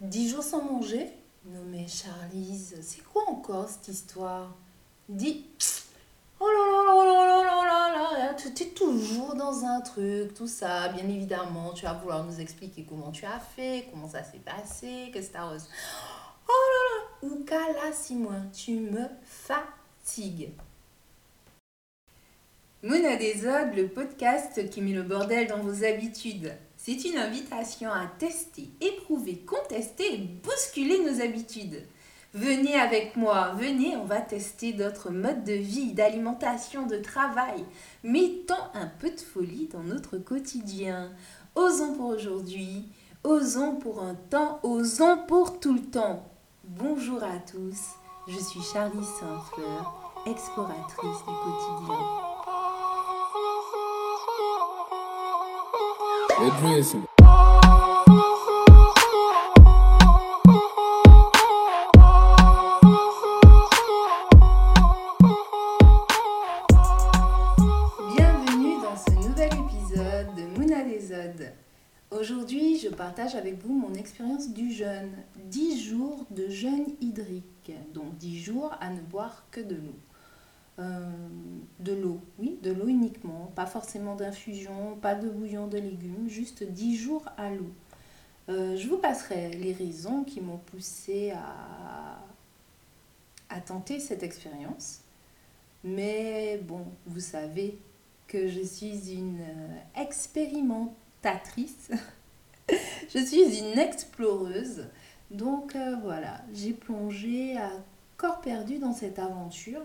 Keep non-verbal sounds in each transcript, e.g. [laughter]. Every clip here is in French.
Dix jours sans manger Non mais c'est quoi encore cette histoire? Dis... Oh là là là là là là là là Tu es toujours dans un truc, tout ça. Bien évidemment, tu vas vouloir nous expliquer comment tu as fait, comment ça s'est passé, qu'est-ce que t'as reçu. Oh là là Ouka là, Simon, tu me fatigues. Mona Desod, le podcast qui met le bordel dans vos habitudes. C'est une invitation à tester, éprouver, contester bousculer nos habitudes. Venez avec moi, venez, on va tester d'autres modes de vie, d'alimentation, de travail. Mettons un peu de folie dans notre quotidien. Osons pour aujourd'hui, osons pour un temps, osons pour tout le temps. Bonjour à tous, je suis Charlie Saint-Fleur, exploratrice du quotidien. Odes. Aujourd'hui, je partage avec vous mon expérience du jeûne. 10 jours de jeûne hydrique, donc 10 jours à ne boire que de l'eau. Euh, de l'eau, oui, de l'eau uniquement, pas forcément d'infusion, pas de bouillon de légumes, juste 10 jours à l'eau. Euh, je vous passerai les raisons qui m'ont poussé à, à tenter cette expérience. Mais bon, vous savez que je suis une euh, expérimentatrice, [laughs] je suis une exploreuse. Donc voilà, j'ai plongé à corps perdu dans cette aventure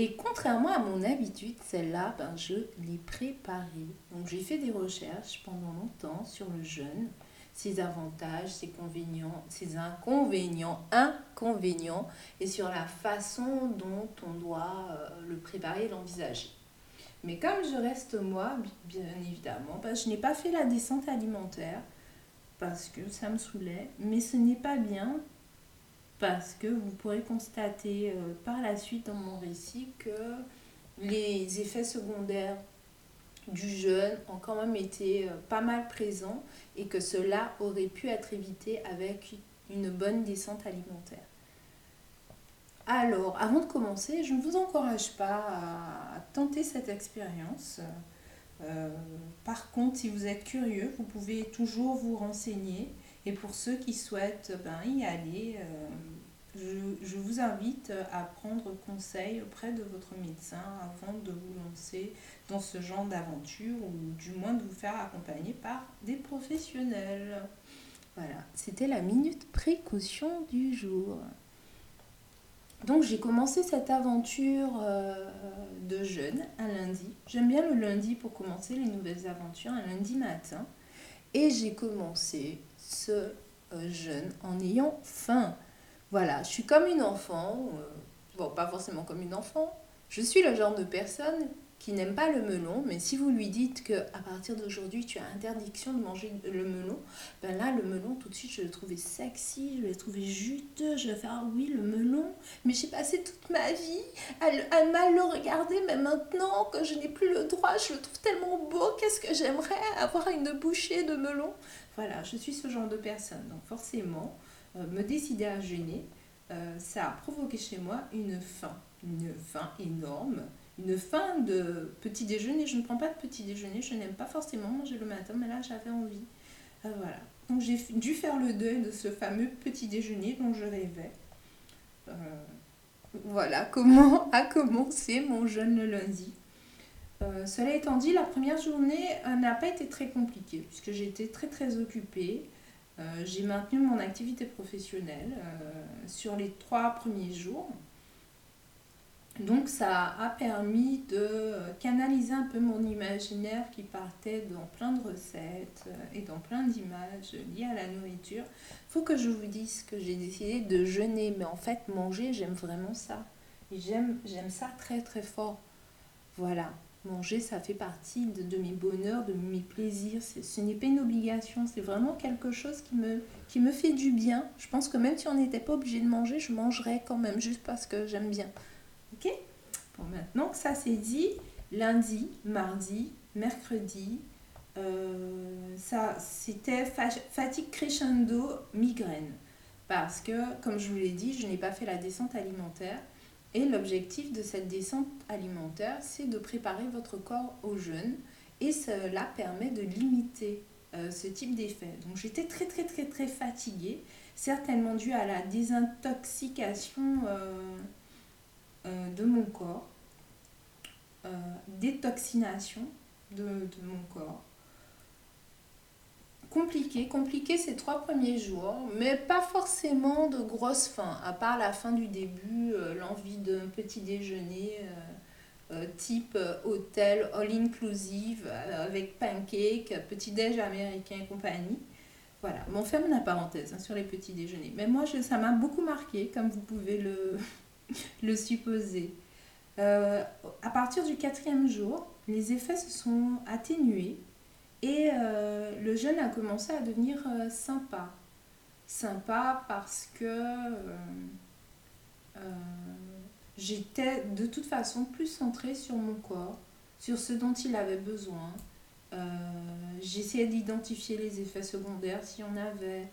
et contrairement à mon habitude, celle-là, ben, je l'ai préparée. Donc j'ai fait des recherches pendant longtemps sur le jeûne, ses avantages, ses inconvénients, ses inconvénients, et sur la façon dont on doit euh, le préparer et l'envisager. Mais comme je reste moi, bien évidemment, ben, je n'ai pas fait la descente alimentaire parce que ça me saoulait, mais ce n'est pas bien parce que vous pourrez constater euh, par la suite dans mon récit que les effets secondaires du jeûne ont quand même été euh, pas mal présents et que cela aurait pu être évité avec une bonne descente alimentaire. Alors, avant de commencer, je ne vous encourage pas à tenter cette expérience. Euh, par contre, si vous êtes curieux, vous pouvez toujours vous renseigner et pour ceux qui souhaitent ben, y aller, euh, je, vous invite à prendre conseil auprès de votre médecin avant de vous lancer dans ce genre d'aventure ou du moins de vous faire accompagner par des professionnels. Voilà, c'était la minute précaution du jour. Donc j'ai commencé cette aventure euh, de jeûne un lundi. J'aime bien le lundi pour commencer les nouvelles aventures, un lundi matin. Et j'ai commencé ce euh, jeûne en ayant faim. Voilà, je suis comme une enfant, euh, bon, pas forcément comme une enfant. Je suis le genre de personne qui n'aime pas le melon, mais si vous lui dites que à partir d'aujourd'hui tu as interdiction de manger le melon, ben là le melon tout de suite je le trouvais sexy, je le trouvais juteux, je vais faire ah oui le melon, mais j'ai passé toute ma vie à, à mal le regarder, mais maintenant que je n'ai plus le droit, je le trouve tellement beau, qu'est-ce que j'aimerais avoir une bouchée de melon? Voilà, je suis ce genre de personne, donc forcément euh, me décider à jeûner, euh, ça a provoqué chez moi une faim, une faim énorme une faim de petit déjeuner. Je ne prends pas de petit déjeuner, je n'aime pas forcément manger le matin, mais là j'avais envie. Euh, voilà. Donc j'ai dû faire le deuil de ce fameux petit déjeuner dont je rêvais. Voilà comment a commencé mon jeûne le lundi. Euh, cela étant dit, la première journée n'a pas été très compliquée puisque j'étais très très occupée. j'ai maintenu mon activité professionnelle sur les trois premiers jours. Donc ça a permis de canaliser un peu mon imaginaire qui partait dans plein de recettes euh, et dans plein d'images liées à la nourriture. Faut que je vous dise que j'ai décidé de jeûner, mais en fait manger, j'aime vraiment ça. J'aime ça très très fort. Voilà, manger, ça fait partie de, mes bonheurs, de mes plaisirs. ce n'est pas une obligation, c'est vraiment quelque chose qui me, fait du bien. Je pense que même si on n'était pas obligé de manger, je mangerais quand même juste parce que j'aime bien. Ok? Bon, maintenant que ça c'est dit, lundi, mardi, mercredi, ça, c'était fatigue crescendo, migraine. Parce que, comme je vous l'ai dit, je n'ai pas fait la descente alimentaire. Et l'objectif de cette descente alimentaire, c'est de préparer votre corps au jeûne. Et cela permet de limiter euh, ce type d'effet. Donc j'étais très très très très fatiguée, certainement dû à la désintoxication euh, euh, de mon corps, détoxination de mon corps compliqué, compliqué ces trois premiers jours, mais pas forcément de grosse faim, à part la fin du début, euh, l'envie d'un petit déjeuner euh, euh, type hôtel all inclusive avec pancake, petit déj américain et compagnie. Voilà, on ferme la parenthèse hein, sur les petits déjeuners. Mais moi, ça m'a beaucoup marqué, comme vous pouvez le, [laughs] le supposer. à partir du quatrième jour, les effets se sont atténués et euh, le jeûne a commencé à devenir euh, sympa. Sympa parce que euh, j'étais de toute façon plus centrée sur mon corps, sur ce dont il avait besoin. J'essayais d'identifier les effets secondaires s'il y en avait,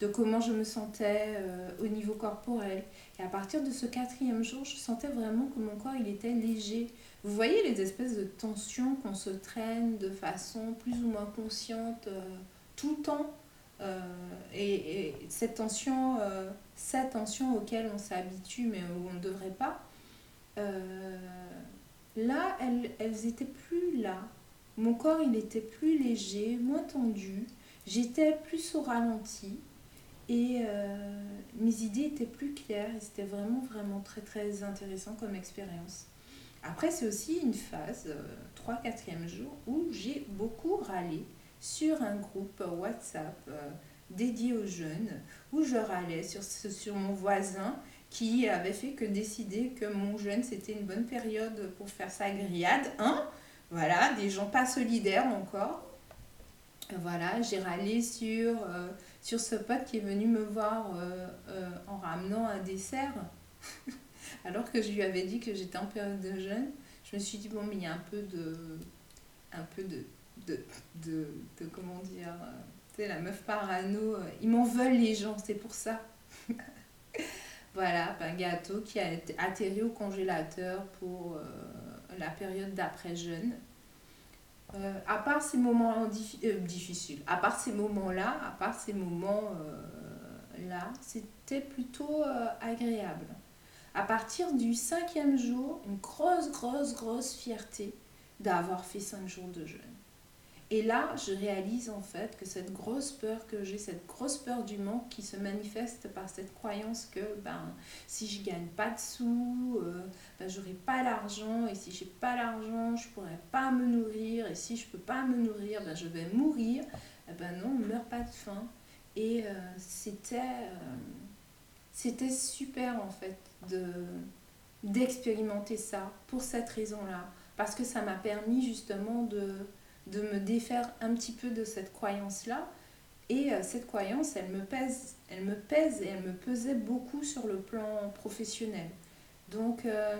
de comment je me sentais au niveau corporel. Et à partir de ce quatrième jour, je sentais vraiment que mon corps il était léger. Vous voyez les espèces de tensions qu'on se traîne de façon plus ou moins consciente euh, tout le temps. Euh, et, cette tension, euh, cette tension auquel on s'habitue mais où on ne devrait pas, là, elles, elles étaient plus là. Mon corps, il était plus léger, moins tendu. J'étais plus au ralenti. Et mes idées étaient plus claires et c'était vraiment, vraiment très, très intéressant comme expérience. Après, c'est aussi une phase, 3-4e euh, jour, où j'ai beaucoup râlé sur un groupe WhatsApp euh, dédié aux jeunes, où je râlais sur, sur mon voisin qui avait fait que décider que mon jeune, c'était une bonne période pour faire sa grillade. Hein voilà, des gens pas solidaires encore. Voilà, j'ai râlé sur, euh, sur ce pote qui est venu me voir en ramenant un dessert. [laughs] alors que je lui avais dit que j'étais en période de jeûne, je me suis dit, bon, mais il y a un peu de. Un peu de. de, de, de comment dire. Euh, tu sais, la meuf parano, euh, ils m'en veulent les gens, c'est pour ça. [laughs] voilà, un gâteau qui a atterri au congélateur pour euh, la période d'après-jeûne. À part ces moments difficiles, à part ces moments-là, à part ces moments-là, c'était plutôt agréable. À partir du cinquième jour, une grosse, grosse, grosse fierté d'avoir fait cinq jours de jeûne. Et là, je réalise en fait que cette grosse peur que j'ai, cette grosse peur du manque qui se manifeste par cette croyance que ben, si je gagne pas de sous, euh, ben, pas l'argent, et si j'ai pas l'argent, je pourrai pas me nourrir, et si je peux pas me nourrir, ben, je vais mourir. Eh ben non, on meurt pas de faim. Et euh, c'était, euh, c'était super en fait de d'expérimenter ça pour cette raison-là. Parce que ça m'a permis justement de, de me défaire un petit peu de cette croyance-là. Et euh, cette croyance, elle me pèse, elle me pèse et elle me pesait beaucoup sur le plan professionnel. Donc, euh,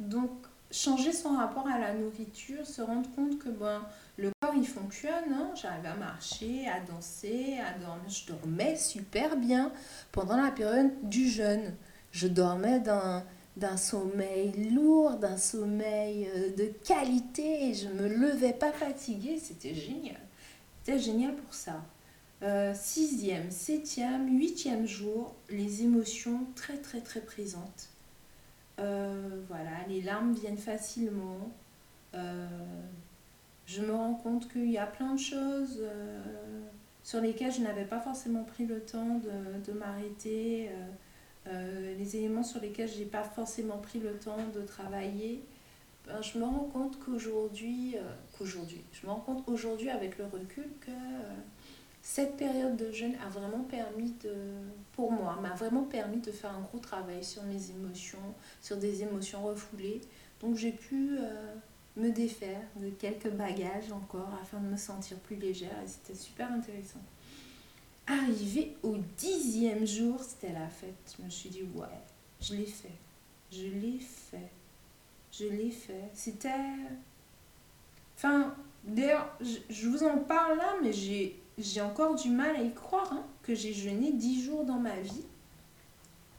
donc changer son rapport à la nourriture, se rendre compte que ben, le corps il fonctionne, hein. j'arrive à marcher, à danser, à dormir. Je dormais super bien pendant la période du jeûne. Je dormais d'un, d'un sommeil lourd, d'un sommeil euh, de qualité et je me levais pas fatiguée. C'était génial. C'était génial pour ça. Euh, sixième, septième, huitième jour, les émotions très très très présentes. Euh, voilà, les larmes viennent facilement. je me rends compte qu'il y a plein de choses sur lesquelles je n'avais pas forcément pris le temps de, de m'arrêter. Euh, les éléments sur lesquels je n'ai pas forcément pris le temps de travailler, ben, je me rends compte qu'aujourd'hui, euh, qu'aujourd'hui, je me rends compte aujourd'hui avec le recul que euh, cette période de jeûne a vraiment permis de, pour moi, m'a vraiment permis de faire un gros travail sur mes émotions, sur des émotions refoulées. Donc j'ai pu me défaire de quelques bagages encore afin de me sentir plus légère et c'était super intéressant. Arrivé au dixième jour, c'était la fête. Je me suis dit, ouais, je l'ai fait. Je l'ai fait. Je l'ai fait. C'était. Enfin, d'ailleurs, je, vous en parle là, mais j'ai, j'ai encore du mal à y croire hein, que j'ai jeûné 10 jours dans ma vie.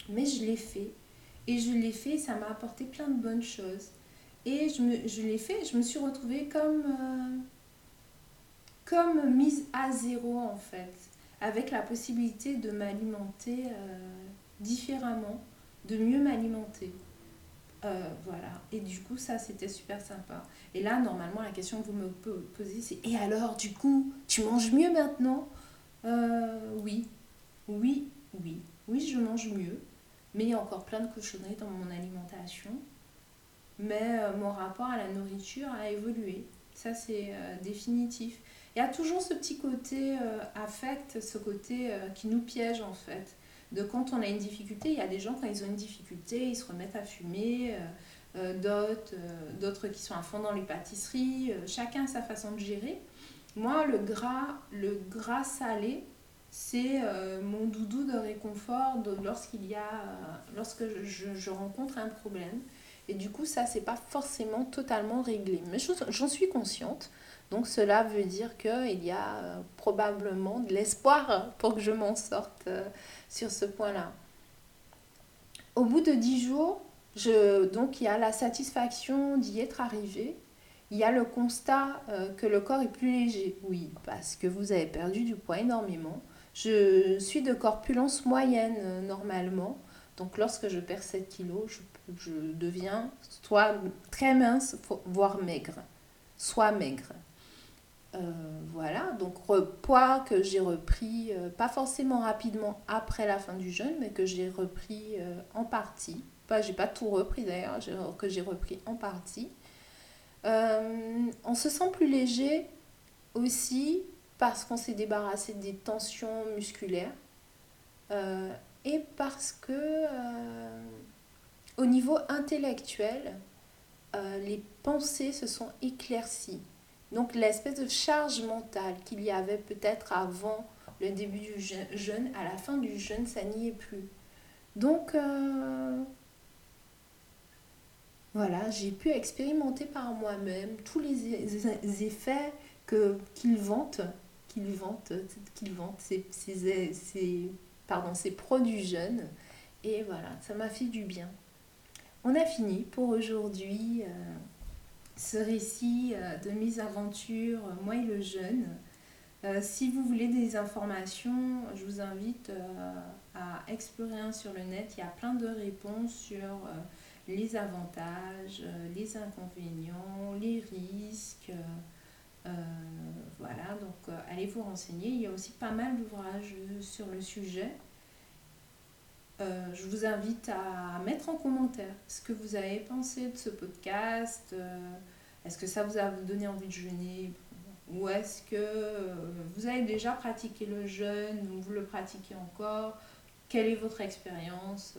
Mais je l'ai fait. Et je l'ai fait, ça m'a apporté plein de bonnes choses. Et je, me, je l'ai fait, je me suis retrouvée comme, euh, comme mise à zéro en fait, avec la possibilité de m'alimenter euh, différemment, de mieux m'alimenter. Euh, voilà. Et du coup, ça, c'était super sympa. Et là, normalement, la question que vous me posez, c'est Et alors, du coup, tu manges mieux maintenant? Oui. Oui, oui. Oui, je mange mieux. Mais il y a encore plein de cochonneries dans mon alimentation. Mais euh, mon rapport à la nourriture a évolué. Ça, c'est euh, définitif. Il y a toujours ce petit côté euh, affect, ce côté qui nous piège en fait. De quand on a une difficulté, il y a des gens quand ils ont une difficulté, ils se remettent à fumer. d'autres, d'autres qui sont à fond dans les pâtisseries. chacun a sa façon de gérer. Moi, le gras, le gras salé, c'est euh, mon doudou de réconfort lorsqu'il y a, euh, lorsque je, rencontre un problème. Et du coup, ça, c'est pas forcément totalement réglé. Mais j'en suis consciente. Donc cela veut dire qu'il y a euh, probablement de l'espoir pour que je m'en sorte sur ce point-là. Au bout de dix jours, je, donc il y a la satisfaction d'y être arrivé. Il y a le constat que le corps est plus léger. Oui, parce que vous avez perdu du poids énormément. Je suis de corpulence moyenne euh, normalement. Donc lorsque je perds 7 kilos, je, deviens soit très mince, voire maigre. Soit maigre. Euh, voilà, donc poids que j'ai repris, euh, pas forcément rapidement après la fin du jeûne, mais que j'ai repris en partie. Pas, j'ai pas tout repris d'ailleurs, que j'ai repris en partie. on se sent plus léger aussi parce qu'on s'est débarrassé des tensions musculaires euh, et parce que euh, au niveau intellectuel, euh, les pensées se sont éclaircies. Donc l'espèce de charge mentale qu'il y avait peut-être avant le début du jeûne, à la fin du jeûne, ça n'y est plus. Donc voilà, j'ai pu expérimenter par moi-même tous les effets que qu'il vante, qu'il vante ses, ses, pardon, produits jeunes. Et voilà, ça m'a fait du bien. On a fini pour aujourd'hui euh, ce récit euh, de mes aventures, euh, moi et le jeune. si vous voulez des informations, je vous invite à explorer sur le net. Il y a plein de réponses sur les avantages, les inconvénients, les risques. Euh, voilà, donc euh, allez vous renseigner. Il y a aussi pas mal d'ouvrages sur le sujet. Euh, je vous invite à mettre en commentaire ce que vous avez pensé de ce podcast. est-ce que ça vous a donné envie de jeûner Ou est-ce que vous avez déjà pratiqué le jeûne ou vous le pratiquez encore Quelle est votre expérience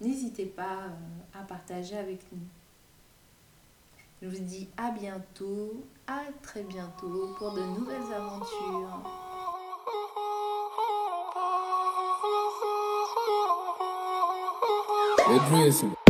N'hésitez pas à partager avec nous. Je vous dis à bientôt, à très bientôt pour de nouvelles aventures. It reason.